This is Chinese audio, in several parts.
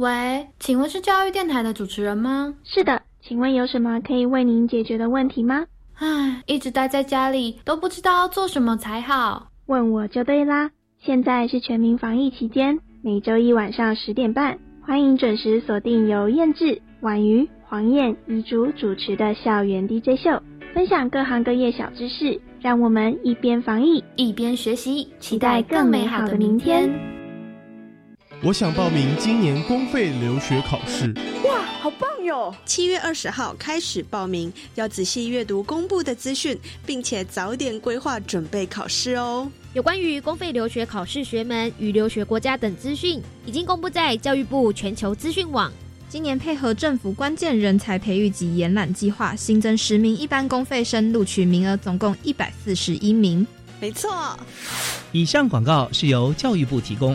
喂，请问是教育电台的主持人吗？是的，请问有什么可以为您解决的问题吗？唉，一直待在家里，都不知道要做什么才好。问我就对啦。现在是全民防疫期间，每周一晚上十点半，欢迎准时锁定由燕志、婉瑜、黄燕、遗嘱主持的校园 DJ 秀，分享各行各业小知识，让我们一边防疫一边学习，期待更美好的明天。我想报名今年公费留学考试。哇，好棒哟！七月二十号开始报名，要仔细阅读公布的资讯，并且早点规划准备考试哦。有关于公费留学考试学门与留学国家等资讯，已经公布在教育部全球资讯网。今年配合政府关键人才培育及延揽计划，新增十名一般公费生录取名额，总共一百四十一名。没错。以上广告是由教育部提供。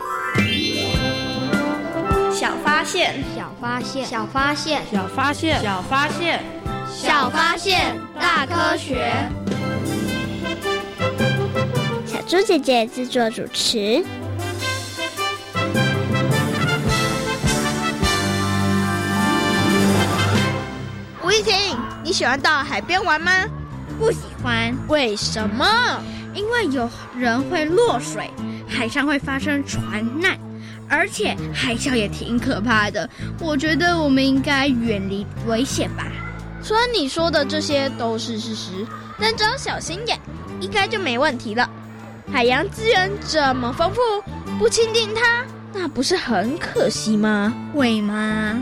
小发现，小发现，小发现，小发现，小发现，小发现，大科学。小猪姐姐制作主持。吴一婷，你喜欢到海边玩吗？不喜欢。为什么？因为有人会落水，海上会发生船难。而且海啸也挺可怕的，我觉得我们应该远离危险吧。虽然你说的这些都是事实，但只要小心点，应该就没问题了。海洋资源这么丰富，不亲近它，那不是很可惜吗？会吗？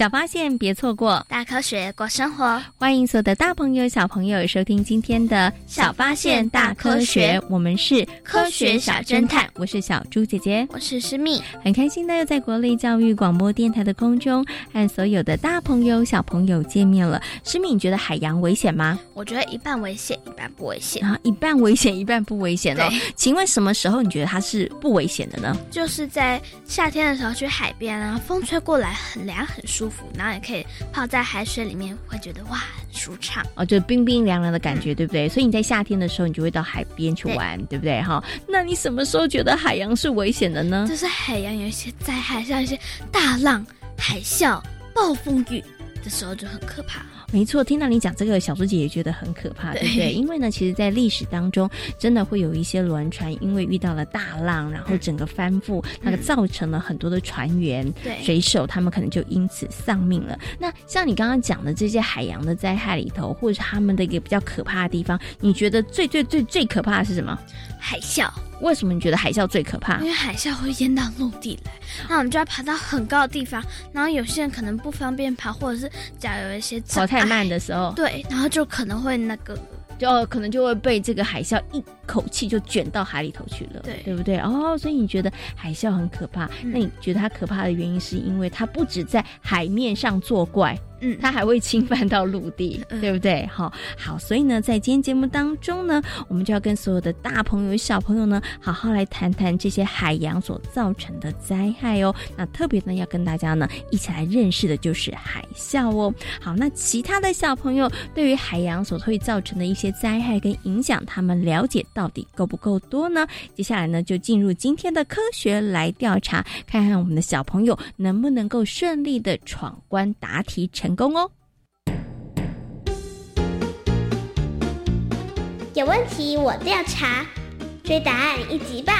小发现，别错过大科学过生活。欢迎所有的大朋友、小朋友收听今天的小发现大科学。我们是科学小侦探，我是小猪姐姐，我是诗密。很开心的又在国立教育广播电台的空中和所有的大朋友、小朋友见面了。诗密，你觉得海洋危险吗？我觉得一半危险，一半不危险。啊，一半危险，一半不危险哦。请问什么时候你觉得它是不危险的呢？就是在夏天的时候去海边啊，风吹过来很凉，很舒服。然后也可以泡在海水里面，会觉得哇，很舒畅哦，就冰冰凉凉的感觉，对不对？所以你在夏天的时候，你就会到海边去玩，对不对？哈，那你什么时候觉得海洋是危险的呢？就是海洋有一些灾害，像一些大浪、海啸、暴风雨的时候，就很可怕。没错，听到你讲这个，小猪姐也觉得很可怕，对不对？因为呢，其实，在历史当中，真的会有一些轮船，因为遇到了大浪，然后整个翻覆，那个造成了很多的船员、水手，他们可能就因此丧命了。那像你刚刚讲的这些海洋的灾害里头，或者是他们的一个比较可怕的地方，你觉得最最最最可怕的是什么？海啸。为什么你觉得海啸最可怕？因为海啸会淹到陆地来，那我们就要爬到很高的地方，然后有些人可能不方便爬，或者是假如有一些跑太慢的时候，对，然后就可能会那个，就可能就会被这个海啸一口气就卷到海里头去了，对，对不对？哦，所以你觉得海啸很可怕？那你觉得它可怕的原因是因为它不止在海面上作怪？嗯，它还会侵犯到陆地，对不对？好，好，所以呢，在今天节目当中呢，我们就要跟所有的大朋友、小朋友呢，好好来谈谈这些海洋所造成的灾害哦。那特别呢，要跟大家呢一起来认识的就是海啸哦。好，那其他的小朋友对于海洋所会造成的一些灾害跟影响，他们了解到底够不够多呢？接下来呢，就进入今天的科学来调查，看看我们的小朋友能不能够顺利的闯关答题成成功哦。有问题我调查，追答案一级棒！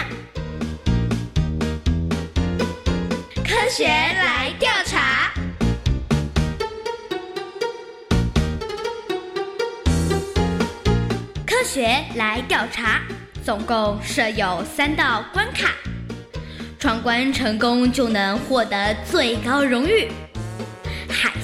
科学来调查。科学来调查，总共设有三道关卡，闯关成功就能获得最高荣誉——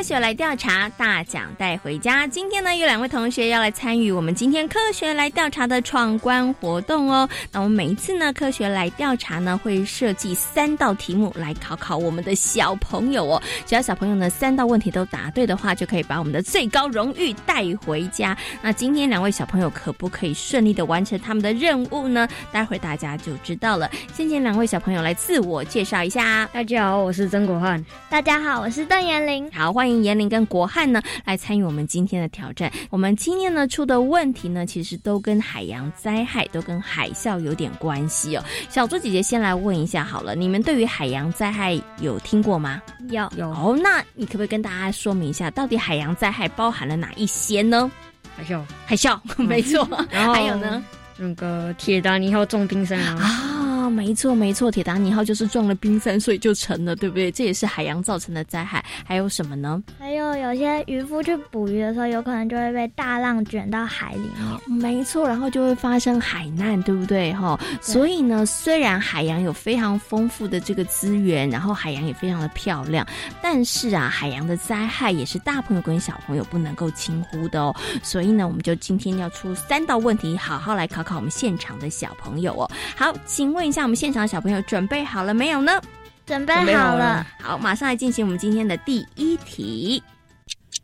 科学来调查，大奖带回家。今天呢，有两位同学要来参与我们今天科学来调查的闯关活动哦。那我们每一次呢，科学来调查呢，会设计三道题目来考考我们的小朋友哦。只要小朋友呢三道问题都答对的话，就可以把我们的最高荣誉带回家。那今天两位小朋友可不可以顺利的完成他们的任务呢？待会大家就知道了。先请两位小朋友来自我介绍一下。大家好，我是曾国汉。大家好，我是邓延玲。好，欢迎。严玲跟国汉呢来参与我们今天的挑战。我们今天呢出的问题呢，其实都跟海洋灾害、都跟海啸有点关系哦。小猪姐姐先来问一下好了，你们对于海洋灾害有听过吗？有有。哦，那你可不可以跟大家说明一下，到底海洋灾害包含了哪一些呢？海啸，海啸，没错。然后还有呢，那个铁达尼号重冰山啊。没错，没错，铁达尼号就是撞了冰山，所以就沉了，对不对？这也是海洋造成的灾害。还有什么呢？还有有些渔夫去捕鱼的时候，有可能就会被大浪卷到海里面。没错，然后就会发生海难，对不对？哈，所以呢，虽然海洋有非常丰富的这个资源，然后海洋也非常的漂亮，但是啊，海洋的灾害也是大朋友跟小朋友不能够轻忽的哦。所以呢，我们就今天要出三道问题，好好来考考我们现场的小朋友哦。好，请问一下。那我们现场小朋友准备好了没有呢？准备好了。好，马上来进行我们今天的第一题。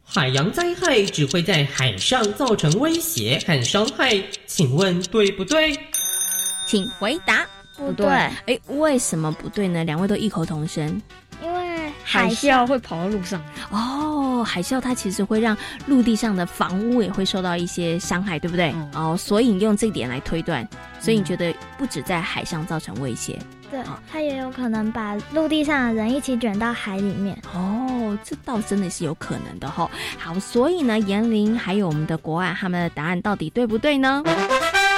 海洋灾害只会在海上造成威胁和伤害，请问对不对？请回答。不对。哎，为什么不对呢？两位都异口同声。因为海啸会跑到路上。哦，海啸它其实会让陆地上的房屋也会受到一些伤害，对不对？哦，所以你用这点来推断。所以你觉得不止在海上造成威胁，对，它也有可能把陆地上的人一起卷到海里面。哦，这倒真的是有可能的哈。好，所以呢，严玲还有我们的国外，他们的答案到底对不对呢？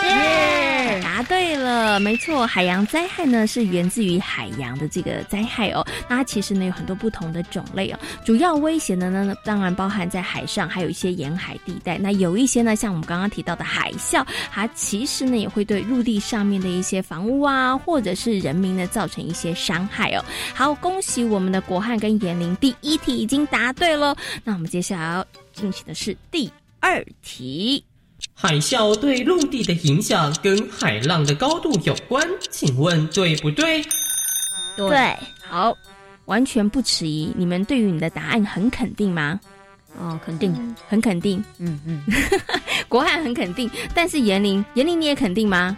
耶，答对了，没错，海洋灾害呢是源自于海洋的这个灾害哦。那它其实呢有很多不同的种类哦，主要威胁的呢当然包含在海上，还有一些沿海地带。那有一些呢，像我们刚刚提到的海啸，它其实呢也会对陆地上面的一些房屋啊，或者是人民呢造成一些伤害哦。好，恭喜我们的国汉跟严玲，第一题已经答对了。那我们接下来要进行的是第二题。海啸对陆地的影响跟海浪的高度有关，请问对不对？对，好，完全不迟疑。你们对于你的答案很肯定吗？哦，肯定，很肯定。嗯嗯，国汉很肯定，但是严玲，严玲你也肯定吗？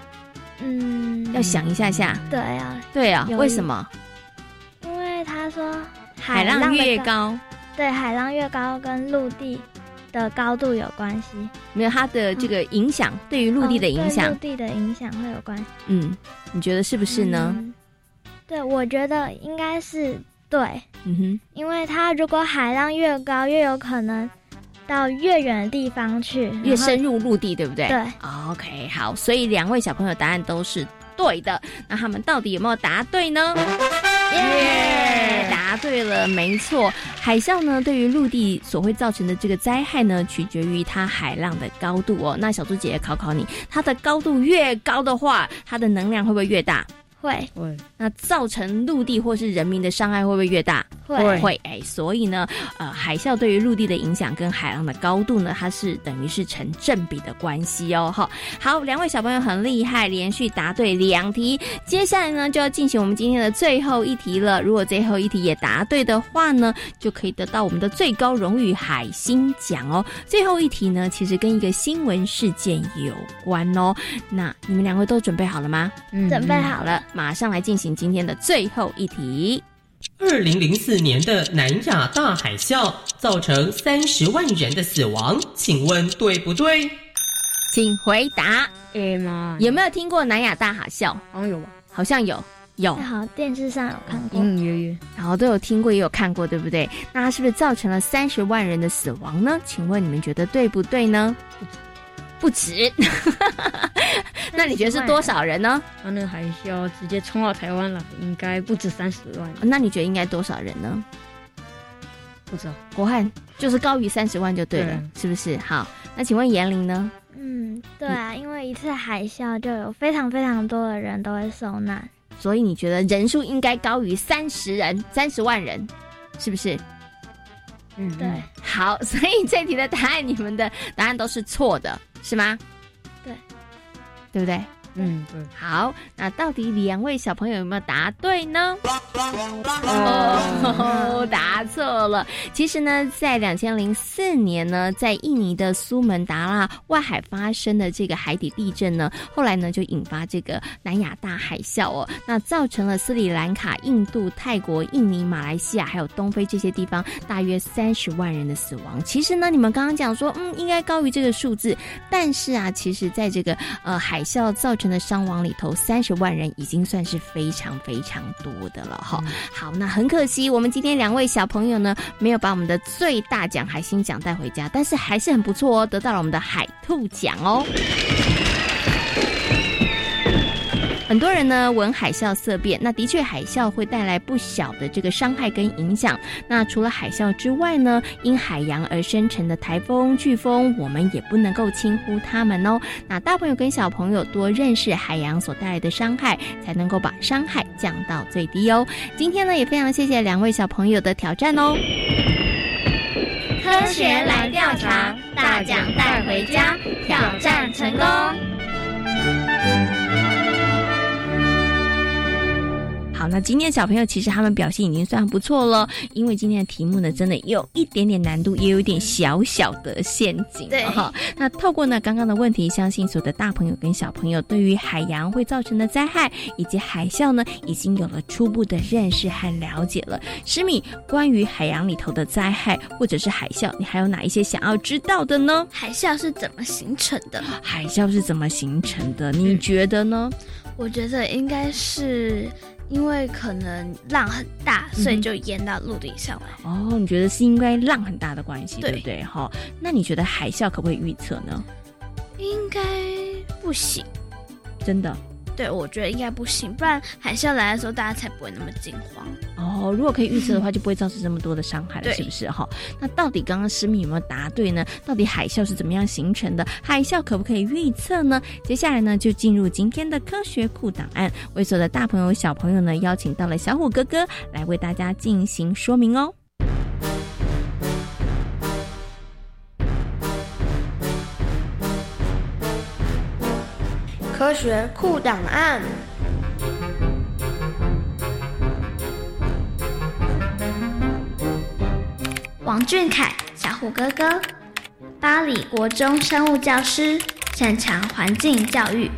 嗯，要想一下下。对啊，对啊，为什么？因为他说海浪越高，对，海浪越高跟陆地。的高度有关系，没有它的这个影响，对于陆地的影响，陆地的影响会有关系。嗯，你觉得是不是呢？对，我觉得应该是对。嗯哼，因为它如果海浪越高，越有可能到越远的地方去，越深入陆地，对不对？对。OK，好，所以两位小朋友答案都是对的。那他们到底有没有答对呢？耶，答对了，没错。海啸呢，对于陆地所会造成的这个灾害呢，取决于它海浪的高度哦。那小猪姐姐考考你，它的高度越高的话，它的能量会不会越大？会会，那造成陆地或是人民的伤害会不会越大？会会，哎，所以呢，呃，海啸对于陆地的影响跟海浪的高度呢，它是等于是成正比的关系哦。哈，好，两位小朋友很厉害，连续答对两题。接下来呢，就要进行我们今天的最后一题了。如果最后一题也答对的话呢，就可以得到我们的最高荣誉海星奖哦。最后一题呢，其实跟一个新闻事件有关哦。那你们两位都准备好了吗？嗯，准备好了。马上来进行今天的最后一题。二零零四年的南亚大海啸造成三十万人的死亡，请问对不对？请回答。哎妈，有没有听过南亚大海啸？好像有吧？好像有，有。好，电视上有看过，隐隐约约，然后都有听过，也有看过，对不对？那是不是造成了三十万人的死亡呢？请问你们觉得对不对呢？不止。那你觉得是多少人呢？啊，那个海啸直接冲到台湾了，应该不止三十万。那你觉得应该多少人呢？不知道，国汉就是高于三十万就对了，是不是？好，那请问严玲呢？嗯，对啊，因为一次海啸就有非常非常多的人都会受难，所以你觉得人数应该高于三十人、三十万人，是不是？嗯，对。好，所以这题的答案，你们的答案都是错的，是吗？对。对不对？嗯，嗯。好，那到底两位小朋友有没有答对呢？哦，答错了。其实呢，在两千零四年呢，在印尼的苏门答腊外海发生的这个海底地震呢，后来呢就引发这个南亚大海啸哦，那造成了斯里兰卡、印度、泰国、印尼、马来西亚还有东非这些地方大约三十万人的死亡。其实呢，你们刚刚讲说，嗯，应该高于这个数字，但是啊，其实在这个呃海啸造成的伤亡里头，三十万人已经算是非常非常多的了哈。好，那很可惜，我们今天两位小朋友呢，没有把我们的最大奖海星奖带回家，但是还是很不错哦，得到了我们的海兔奖哦。很多人呢闻海啸色变，那的确海啸会带来不小的这个伤害跟影响。那除了海啸之外呢，因海洋而生成的台风、飓风，我们也不能够轻忽它们哦。那大朋友跟小朋友多认识海洋所带来的伤害，才能够把伤害降到最低哦。今天呢，也非常谢谢两位小朋友的挑战哦。科学来调查，大奖带回家，挑战成功。好，那今天小朋友其实他们表现已经算不错了，因为今天的题目呢，真的有一点点难度，也有一点小小的陷阱。对哈，那透过呢刚刚的问题，相信所有的大朋友跟小朋友对于海洋会造成的灾害以及海啸呢，已经有了初步的认识和了解了。诗米，关于海洋里头的灾害或者是海啸，你还有哪一些想要知道的呢？海啸是怎么形成的？海啸是怎么形成的？你觉得呢？我觉得应该是。因为可能浪很大，所以就淹到陆地上来。哦，你觉得是因为浪很大的关系，对不对？哈，那你觉得海啸可不可以预测呢？应该不行，真的。对，我觉得应该不行，不然海啸来的时候，大家才不会那么惊慌。哦，如果可以预测的话，就不会造成这么多的伤害了，是不是？哈，那到底刚刚诗敏有没有答对呢？到底海啸是怎么样形成的？海啸可不可以预测呢？接下来呢，就进入今天的科学库档案，为所有的大朋友、小朋友呢，邀请到了小虎哥哥来为大家进行说明哦。科学库档案。王俊凯，小虎哥哥，巴黎国中生物教师，擅长环境教育。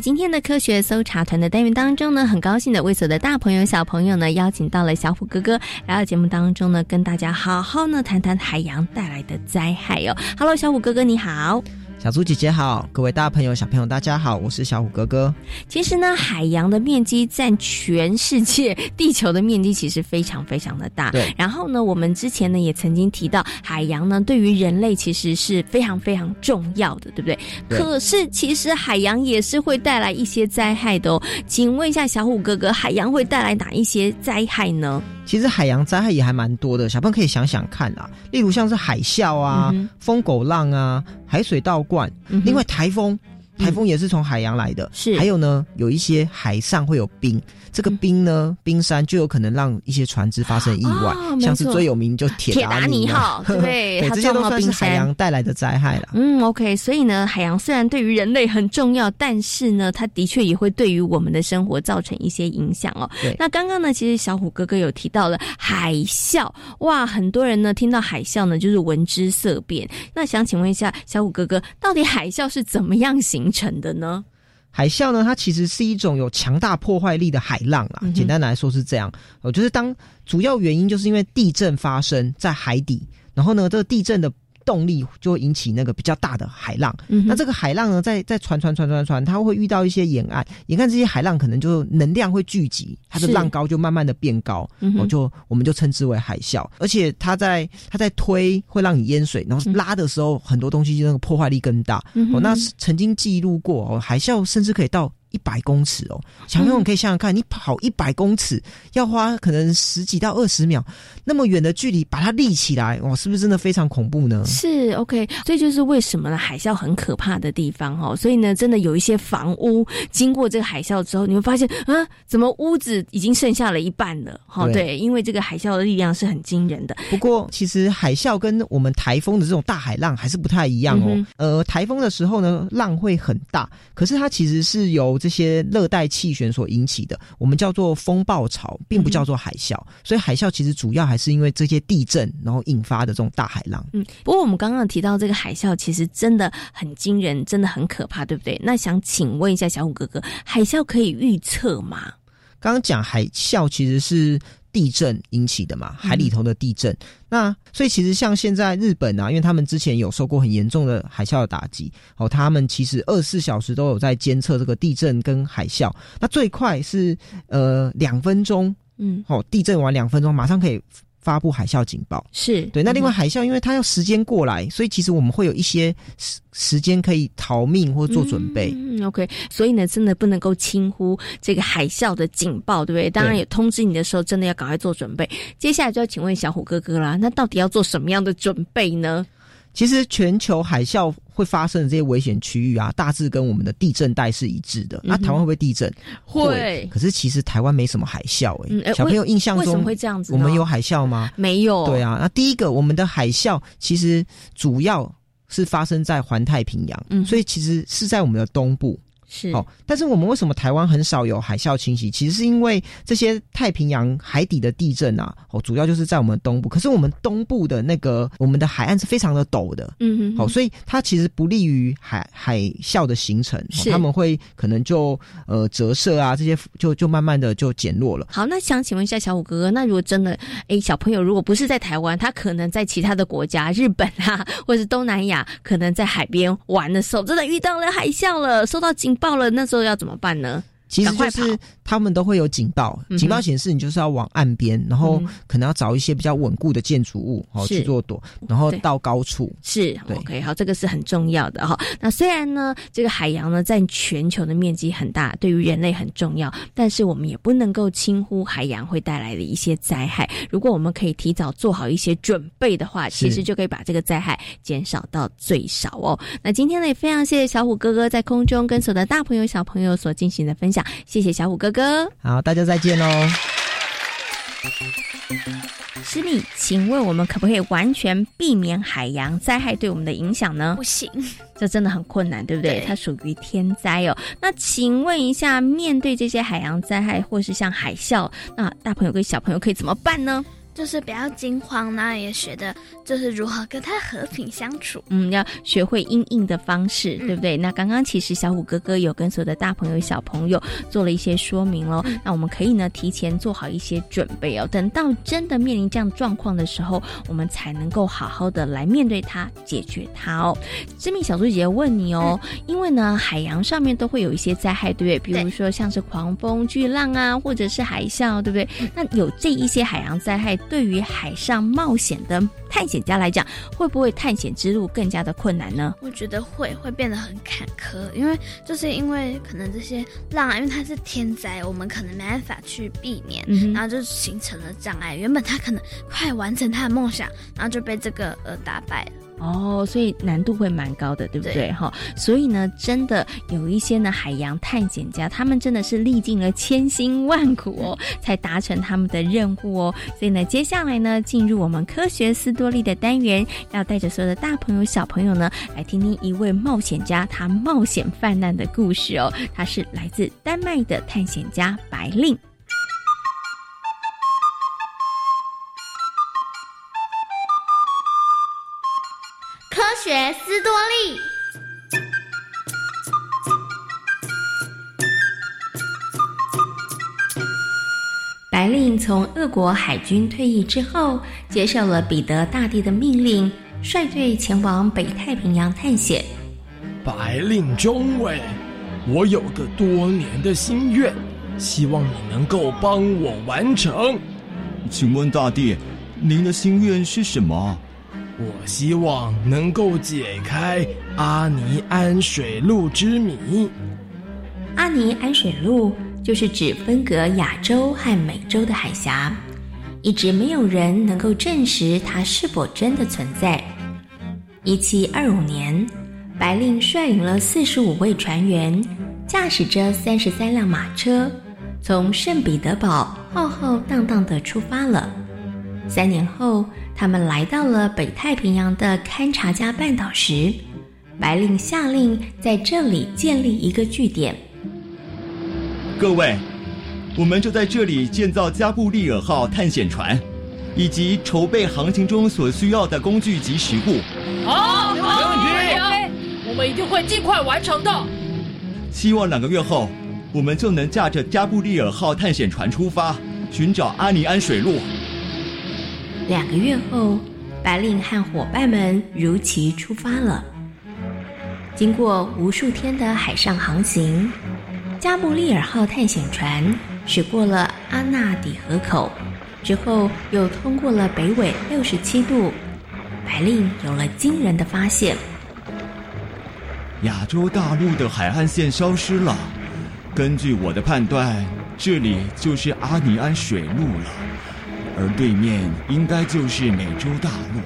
今天的科学搜查团的单元当中呢，很高兴的为所有的大朋友小朋友呢邀请到了小虎哥哥来到节目当中呢，跟大家好好呢谈谈海洋带来的灾害哟。Hello，小虎哥哥你好。小猪姐姐好，各位大朋友、小朋友，大家好，我是小虎哥哥。其实呢，海洋的面积占全世界地球的面积，其实非常非常的大。对。然后呢，我们之前呢也曾经提到，海洋呢对于人类其实是非常非常重要的，对不对？对可是其实海洋也是会带来一些灾害的哦。请问一下小虎哥哥，海洋会带来哪一些灾害呢？其实海洋灾害也还蛮多的，小朋友可以想想看啊，例如像是海啸啊、嗯疯狗浪啊、海水倒灌，另外台风。台风也是从海洋来的，是。还有呢，有一些海上会有冰，这个冰呢，冰山就有可能让一些船只发生意外，哦像是最有名就铁铁达尼号 对它这些都是海洋带来的灾害了。嗯，OK，所以呢，海洋虽然对于人类很重要，但是呢，它的确也会对于我们的生活造成一些影响哦。对。那刚刚呢，其实小虎哥哥有提到了海啸，哇，很多人呢听到海啸呢就是闻之色变。那想请问一下小虎哥哥，到底海啸是怎么样形成的呢？海啸呢，它其实是一种有强大破坏力的海浪啦。嗯简单来说是这样，呃，就是当主要原因就是因为地震发生在海底，然后呢，这个地震的动力就会引起那个比较大的海浪。嗯那这个海浪呢，在在传传传传传，它会遇到一些沿岸，沿岸这些海浪可能就能量会聚集，它的浪高就慢慢的变高，嗯哼我就我们就称之为海啸。而且它在它在推会让你淹水，然后拉的时候很多东西那个破坏力更大。嗯哦，那是曾经记录过哦，海啸甚至可以到。一百公尺哦，小朋友你可以想想看，你跑一百公尺要花可能十几到二十秒，那么远的距离把它立起来，哇，是不是真的非常恐怖呢？是 OK，所以就是为什么呢？海啸很可怕的地方哦，所以呢，真的有一些房屋经过这个海啸之后，你会发现啊，怎么屋子已经剩下了一半了？哈，对对，因为这个海啸的力量是很惊人的。不过，其实海啸跟我们台风的这种大海浪还是不太一样哦。嗯呃，台风的时候呢，浪会很大，可是它其实是由这些热带气旋所引起的，我们叫做风暴潮，并不叫做海啸。所以海啸其实主要还是因为这些地震，然后引发的这种大海浪。嗯，不过我们刚刚提到这个海啸，其实真的很惊人，真的很可怕，对不对？那想请问一下小虎哥哥，海啸可以预测吗？刚刚讲海啸其实是地震引起的嘛，海里头的地震。那所以其实像现在日本啊，因为他们之前有受过很严重的海啸的打击，哦，他们其实二十四小时都有在监测这个地震跟海啸。那最快是呃两分钟，嗯，哦，地震完两分钟马上可以。发布海啸警报是对，那另外嗯海啸，因为它要时间过来，所以其实我们会有一些时时间可以逃命或做准备。嗯，OK，所以呢，真的不能够轻忽这个海啸的警报，对不对？当然，也通知你的时候，真的要赶快做准备。接下来就要请问小虎哥哥啦，那到底要做什么样的准备呢？其实全球海啸会发生的这些危险区域啊，大致跟我们的地震带是一致的。那、台湾会不会地震？会可是其实台湾没什么海啸诶、嗯呃小朋友印象中为什么会这样子我们有海啸吗？没有。对啊，那第一个，我们的海啸其实主要是发生在环太平洋，嗯所以其实是在我们的东部。是哦，但是我们为什么台湾很少有海啸侵袭？其实是因为这些太平洋海底的地震啊，哦，主要就是在我们东部。可是我们东部的那个我们的海岸是非常的陡的，嗯哼好哦，所以它其实不利于海海啸的形成，他们会可能就呃折射啊，这些就就慢慢的就减弱了。好，那想请问一下小虎哥哥，那如果真的，诶，小朋友如果不是在台湾，他可能在其他的国家，日本啊，或者是东南亚，可能在海边玩的时候，真的遇到了海啸了，受到警报了，那时候要怎么办呢？其实赶快就是他们都会有警报，警报显示你就是要往岸边，然后嗯可能要找一些比较稳固的建筑物哦去做躲，然后到高处。是对 OK，好，这个是很重要的哈。那虽然呢，这个海洋呢占全球的面积很大，对于人类很重要，但是我们也不能够轻忽海洋会带来的一些灾害。如果我们可以提早做好一些准备的话，其实就可以把这个灾害减少到最少哦。那今天呢，也非常谢谢小虎哥哥在空中跟所有的大朋友小朋友所进行的分享，谢谢小虎哥哥。好，大家再见喽。师弟，请问我们可不可以完全避免海洋灾害对我们的影响呢？不行，这真的很困难，对不对？对它属于天灾哦。那请问一下，面对这些海洋灾害或是像海啸，那大朋友跟小朋友可以怎么办呢？就是不要惊慌，然后也学的就是如何跟他和平相处。嗯，要学会应应的方式，对不对？那刚刚其实小虎哥哥有跟所有的大朋友、小朋友做了一些说明喽。那我们可以呢提前做好一些准备哦，等到真的面临这样状况的时候，我们才能够好好的来面对它、解决它哦。知名小猪姐姐问你哦，因为呢海洋上面都会有一些灾害，对不对？比如说像是狂风、巨浪啊，或者是海啸，对不对？那有这一些海洋灾害。对于海上冒险的探险家来讲，会不会探险之路更加的困难呢？我觉得会，会变得很坎坷，因为就是因为可能这些浪，因为它是天灾，我们可能没办法去避免，然后就形成了障碍。原本他可能快完成他的梦想，然后就被这个呃打败了。哦，所以难度会蛮高的，对不对？哈，所以呢，真的有一些呢海洋探险家，他们真的是历尽了千辛万苦哦，才达成他们的任务哦。所以呢，接下来呢，进入我们科学斯多利的单元，要带着所有的大朋友小朋友呢，来听听一位冒险家他冒险泛滥的故事哦。他是来自丹麦的探险家白令。学斯多利。白令从俄国海军退役之后，接受了彼得大帝的命令，率队前往北太平洋探险。白令中尉，我有个多年的心愿，希望你能够帮我完成。请问大帝，您的心愿是什么？我希望能够解开阿尼安水路之谜。阿尼安水路就是指分隔亚洲和美洲的海峡，一直没有人能够证实它是否真的存在。一七二五年，白令率领了四十五位船员，驾驶着三十三辆马车，从圣彼得堡浩浩荡荡的出发了。三年后。他们来到了北太平洋的勘察加半岛时，白令下令在这里建立一个据点。各位，我们就在这里建造加布利尔号探险船，以及筹备航行中所需要的工具及食物。好，没问题，我们一定会尽快完成的。希望两个月后，我们就能驾着加布利尔号探险船出发，寻找阿尼安水路。两个月后，白令和伙伴们如期出发了。经过无数天的海上航行，加布利尔号探险船驶过了阿纳底河口，之后又通过了北纬六十七度。白令有了惊人的发现：亚洲大陆的海岸线消失了。根据我的判断，这里就是阿尼安水路了。而对面应该就是美洲大陆，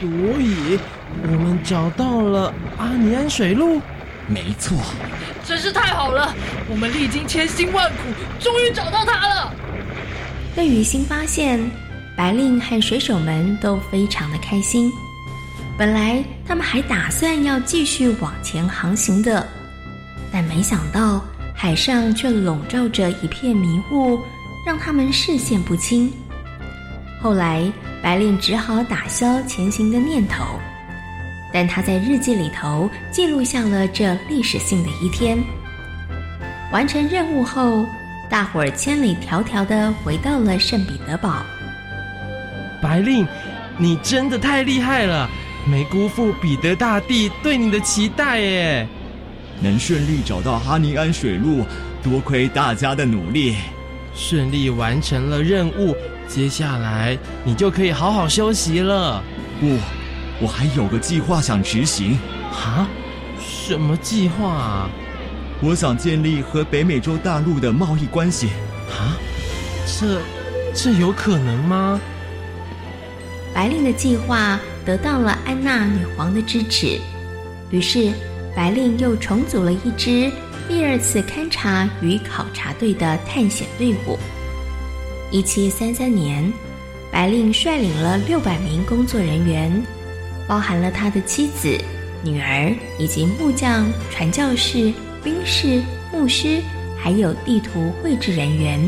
所以我们找到了阿尼安水路。没错，真是太好了！我们历经千辛万苦，终于找到它了。对于新发现，白令和水手们都非常的开心。本来他们还打算要继续往前航行的，但没想到海上却笼罩着一片迷雾。让他们视线不清。后来，白令只好打消前行的念头，但他在日记里头记录下了这历史性的一天。完成任务后，大伙儿千里迢迢的回到了圣彼得堡。白令，你真的太厉害了，没辜负彼得大帝对你的期待耶！能顺利找到哈尼安水路，多亏大家的努力。顺利完成了任务，接下来你就可以好好休息了。不，我还有个计划想执行。啊？什么计划啊？我想建立和北美洲大陆的贸易关系。啊？这这有可能吗？白令的计划得到了安娜女皇的支持，于是白令又重组了一支。第二次勘察与考察队的探险队伍。一七三三年，白令率领了六百名工作人员，包含了他的妻子、女儿以及木匠、传教士、兵士、牧师，还有地图绘制人员，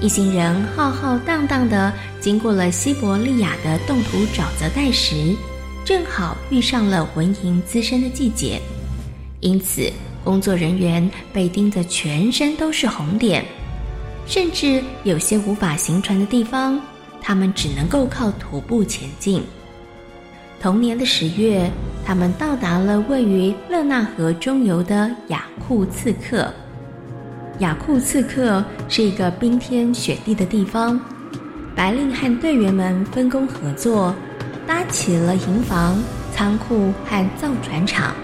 一行人浩浩荡荡的经过了西伯利亚的冻土沼泽带时，正好遇上了蚊蝇滋生的季节，因此工作人员被叮得全身都是红点，甚至有些无法行船的地方，他们只能够靠徒步前进。同年的十月，他们到达了位于勒纳河中游的雅库茨克。雅库茨克是一个冰天雪地的地方，白令和队员们分工合作。搭起了营房、仓库和造船厂。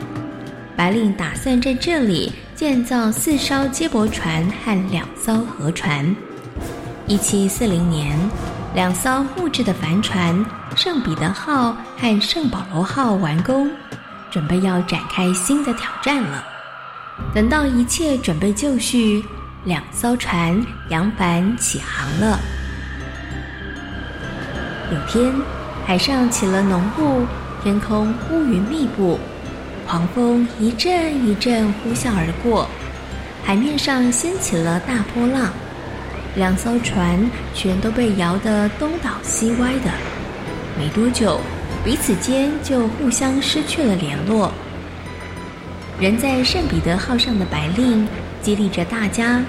白令打算在这里建造四艘接驳船和两艘河船。一七四零年，两艘木质的帆船“圣彼得号”和“圣保罗号”完工，准备要展开新的挑战了。等到一切准备就绪，两艘船扬帆起航了。有天。海上起了浓雾，天空乌云密布，狂风一阵一阵呼啸而过，海面上掀起了大波浪，两艘船全都被摇得东倒西歪的。没多久，彼此间就互相失去了联络。人在圣彼得号上的白令激励着大家，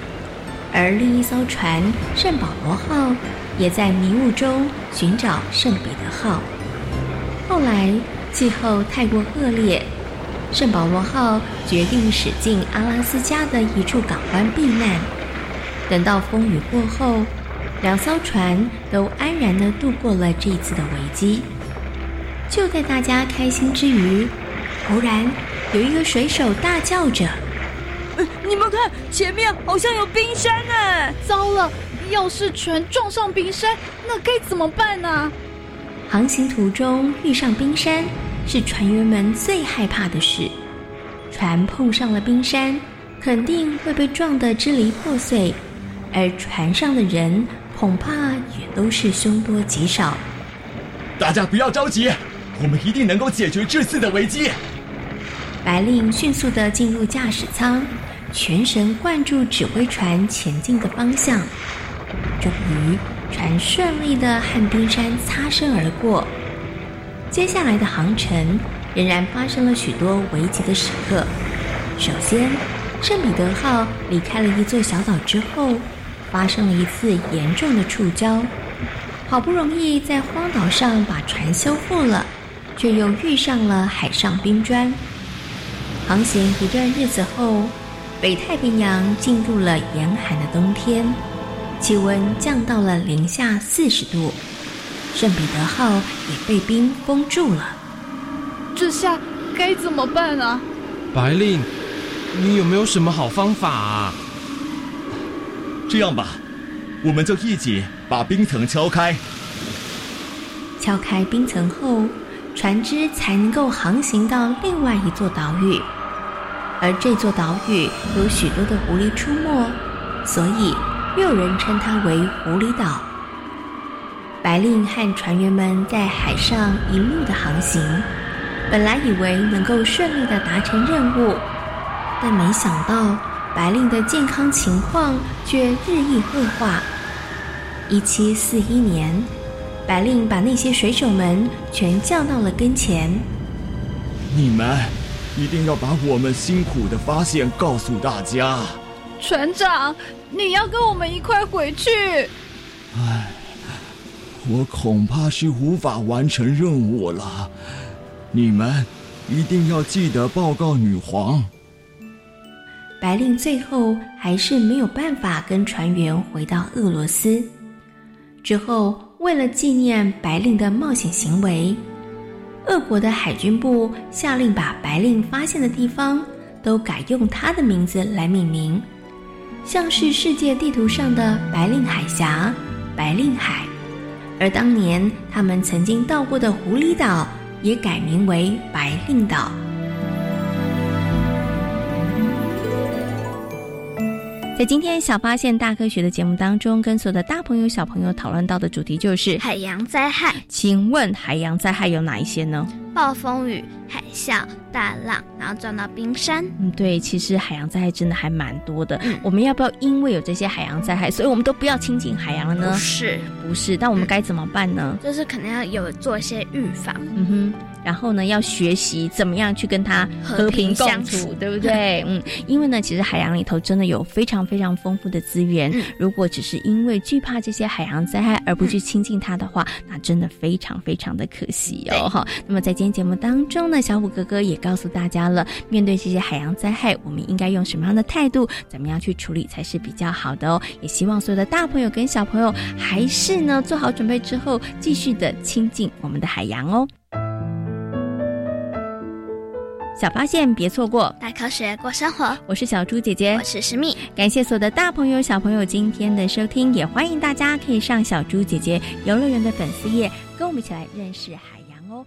而另一艘船圣保罗号。也在迷雾中寻找圣彼得号。后来气候太过恶劣，圣保罗号决定驶进阿拉斯加的一处港湾避难。等到风雨过后，两艘船都安然的度过了这一次的危机。就在大家开心之余，忽然有一个水手大叫着：“你们看，前面好像有冰山呢！糟了！”要是船撞上冰山，那该怎么办呢？航行途中遇上冰山，是船员们最害怕的事。船碰上了冰山，肯定会被撞得支离破碎，而船上的人恐怕也都是凶多吉少。大家不要着急，我们一定能够解决这次的危机。白令迅速的进入驾驶舱，全神贯注指挥船前进的方向。终于，船顺利的和冰山擦身而过。接下来的航程仍然发生了许多危急的时刻。首先，圣彼得号离开了一座小岛之后，发生了一次严重的触礁。好不容易在荒岛上把船修复了，却又遇上了海上冰砖。航行一段日子后，北太平洋进入了严寒的冬天。气温降到了零下四十度，圣彼得号也被冰封住了。这下该怎么办啊？白令，你有没有什么好方法啊？这样吧，我们就一起把冰层敲开。敲开冰层后，船只才能够航行到另外一座岛屿。而这座岛屿有许多的狐狸出没，所以。又有人称它为狐狸岛。白令和船员们在海上一路的航行，本来以为能够顺利的达成任务，但没想到白令的健康情况却日益恶化。一七四一年，白令把那些水手们全叫到了跟前：“你们一定要把我们辛苦的发现告诉大家。”船长，你要跟我们一块回去？我恐怕是无法完成任务了。你们一定要记得报告女皇。白令最后还是没有办法跟船员回到俄罗斯。之后，为了纪念白令的冒险行为，俄国的海军部下令把白令发现的地方都改用他的名字来命名。像是世界地图上的白令海峡、白令海，而当年他们曾经到过的狐狸岛也改名为白令岛。在今天小发现大科学的节目当中，跟所有的大朋友小朋友讨论到的主题就是海洋灾害。请问海洋灾害有哪一些呢？暴风雨、海啸、大浪，然后撞到冰山。嗯，对，其实海洋灾害真的还蛮多的。我们要不要因为有这些海洋灾害，所以我们都不要亲近海洋了呢？不是，不是。但我们该怎么办呢？就是可能要有做一些预防。嗯哼。然后呢，要学习怎么样去跟它和平相处，对不对？嗯，因为呢，其实海洋里头真的有非常非常丰富的资源。如果只是因为惧怕这些海洋灾害而不去亲近它的话，那真的非常非常的可惜哦。哈，那么在今天节目当中呢，小虎哥哥也告诉大家了，面对这些海洋灾害，我们应该用什么样的态度，怎么样去处理才是比较好的哦。也希望所有的大朋友跟小朋友，还是呢做好准备之后，继续的亲近我们的海洋哦。小发现，别错过大科学过生活。我是小猪姐姐，我是石蜜。感谢所有的大朋友、小朋友今天的收听，也欢迎大家可以上小猪姐姐游乐园的粉丝页，跟我们一起来认识海。